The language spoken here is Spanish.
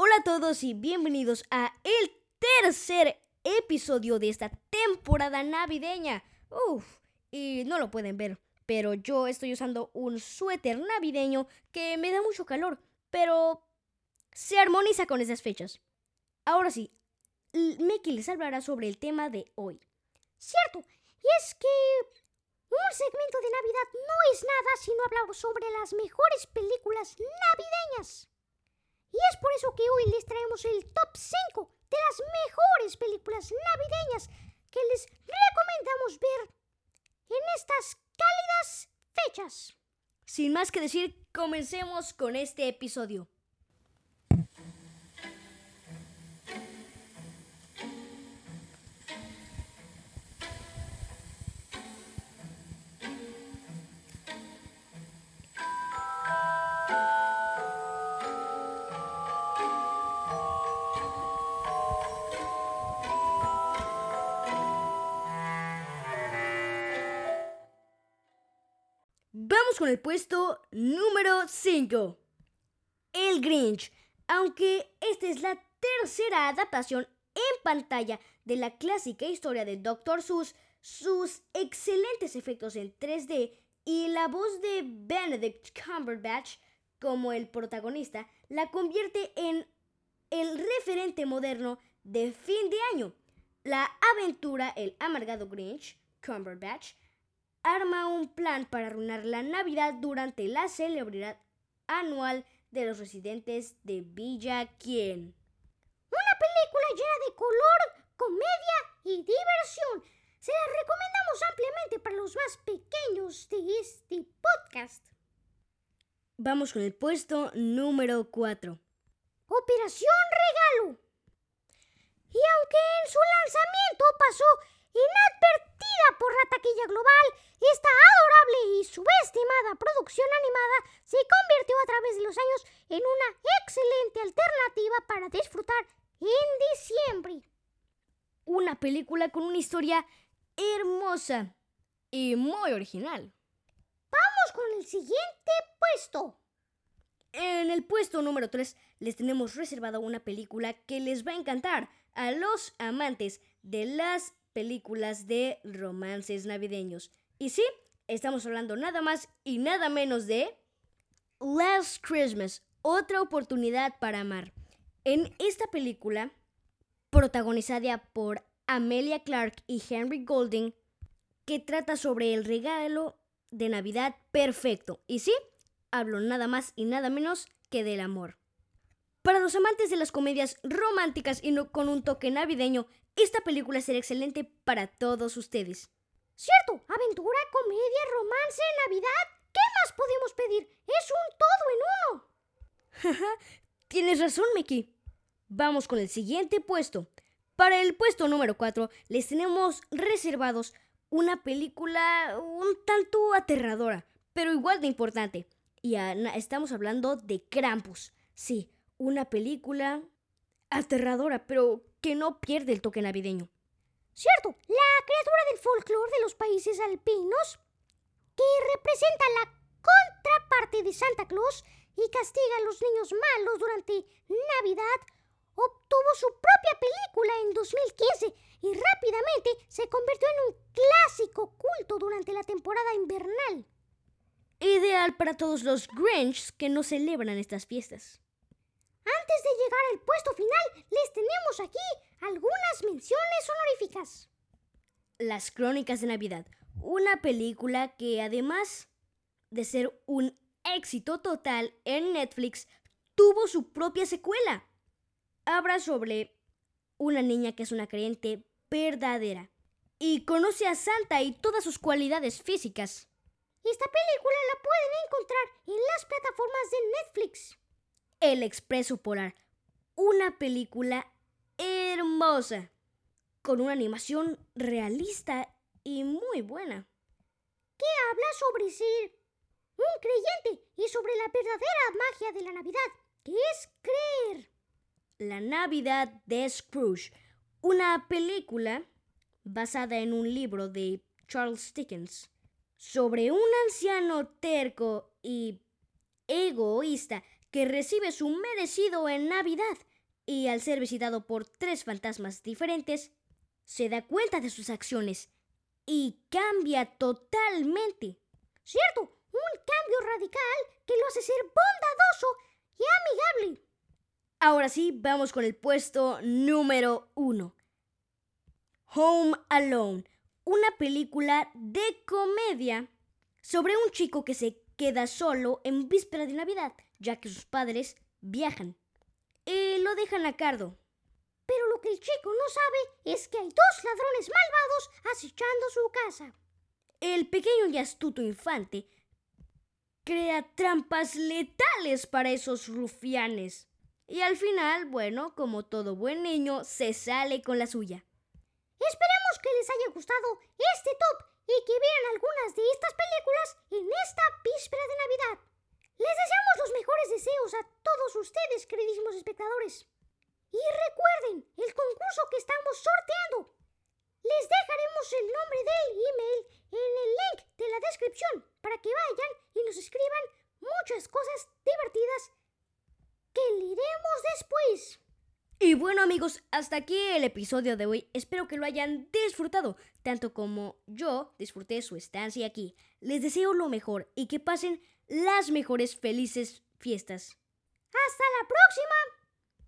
Hola a todos y bienvenidos a el tercer episodio de esta temporada navideña. Uf, y no lo pueden ver, pero yo estoy usando un suéter navideño que me da mucho calor, pero se armoniza con esas fechas. Ahora sí, Mickey les hablará sobre el tema de hoy. Cierto, y es que un segmento de Navidad no es nada si no hablamos sobre las mejores películas navideñas. Y es por eso que hoy les traemos el top 5 de las mejores películas navideñas que les recomendamos ver en estas cálidas fechas. Sin más que decir, comencemos con este episodio. Con el puesto número 5. El Grinch. Aunque esta es la tercera adaptación en pantalla de la clásica historia de Dr. Seuss, sus excelentes efectos en 3D y la voz de Benedict Cumberbatch como el protagonista la convierte en el referente moderno de fin de año. La aventura El amargado Grinch, Cumberbatch, arma un plan para arruinar la Navidad durante la celebridad anual de los residentes de Villa Quien. Una película llena de color, comedia y diversión. Se la recomendamos ampliamente para los más pequeños de este podcast. Vamos con el puesto número 4. Operación Regalo. Y aunque en su lanzamiento pasó taquilla global, esta adorable y subestimada producción animada se convirtió a través de los años en una excelente alternativa para disfrutar en diciembre. Una película con una historia hermosa y muy original. Vamos con el siguiente puesto. En el puesto número 3 les tenemos reservada una película que les va a encantar a los amantes de las películas de romances navideños. Y sí, estamos hablando nada más y nada menos de Last Christmas, otra oportunidad para amar. En esta película, protagonizada por Amelia Clark y Henry Golding, que trata sobre el regalo de Navidad perfecto. Y sí, hablo nada más y nada menos que del amor. Para los amantes de las comedias románticas y no con un toque navideño, esta película será excelente para todos ustedes. ¿Cierto? Aventura, comedia, romance, Navidad. ¿Qué más podemos pedir? Es un todo en uno. Tienes razón, Mickey. Vamos con el siguiente puesto. Para el puesto número 4 les tenemos reservados una película un tanto aterradora, pero igual de importante. Y estamos hablando de Krampus. Sí, una película aterradora, pero que no pierde el toque navideño. Cierto, la criatura del folclore de los países alpinos, que representa la contraparte de Santa Claus y castiga a los niños malos durante Navidad, obtuvo su propia película en 2015 y rápidamente se convirtió en un clásico culto durante la temporada invernal. Ideal para todos los Grinch que no celebran estas fiestas. Antes de llegar al puesto final, les tenemos aquí algunas menciones honoríficas. Las Crónicas de Navidad, una película que además de ser un éxito total en Netflix, tuvo su propia secuela. Habla sobre una niña que es una creyente verdadera y conoce a Santa y todas sus cualidades físicas. Esta película la pueden encontrar en las plataformas de Netflix. El Expreso Polar, una película hermosa, con una animación realista y muy buena. Que habla sobre ser un creyente y sobre la verdadera magia de la Navidad, que es creer. La Navidad de Scrooge, una película basada en un libro de Charles Dickens sobre un anciano terco y egoísta que recibe su merecido en Navidad y al ser visitado por tres fantasmas diferentes, se da cuenta de sus acciones y cambia totalmente. Cierto, un cambio radical que lo hace ser bondadoso y amigable. Ahora sí, vamos con el puesto número uno. Home Alone, una película de comedia sobre un chico que se queda solo en víspera de Navidad, ya que sus padres viajan y lo dejan a cargo. Pero lo que el chico no sabe es que hay dos ladrones malvados acechando su casa. El pequeño y astuto infante crea trampas letales para esos rufianes. Y al final, bueno, como todo buen niño, se sale con la suya. Esperamos que les haya gustado este top y que vean algunas de estas películas esta víspera de Navidad. Les deseamos los mejores deseos a todos ustedes, queridísimos espectadores. Y recuerden el concurso que estamos sorteando. Les dejaremos el nombre del email en el link de la descripción para que vayan y nos escriban muchas cosas divertidas que leeremos después. Y bueno amigos, hasta aquí el episodio de hoy. Espero que lo hayan disfrutado, tanto como yo disfruté su estancia aquí. Les deseo lo mejor y que pasen las mejores felices fiestas. Hasta la próxima.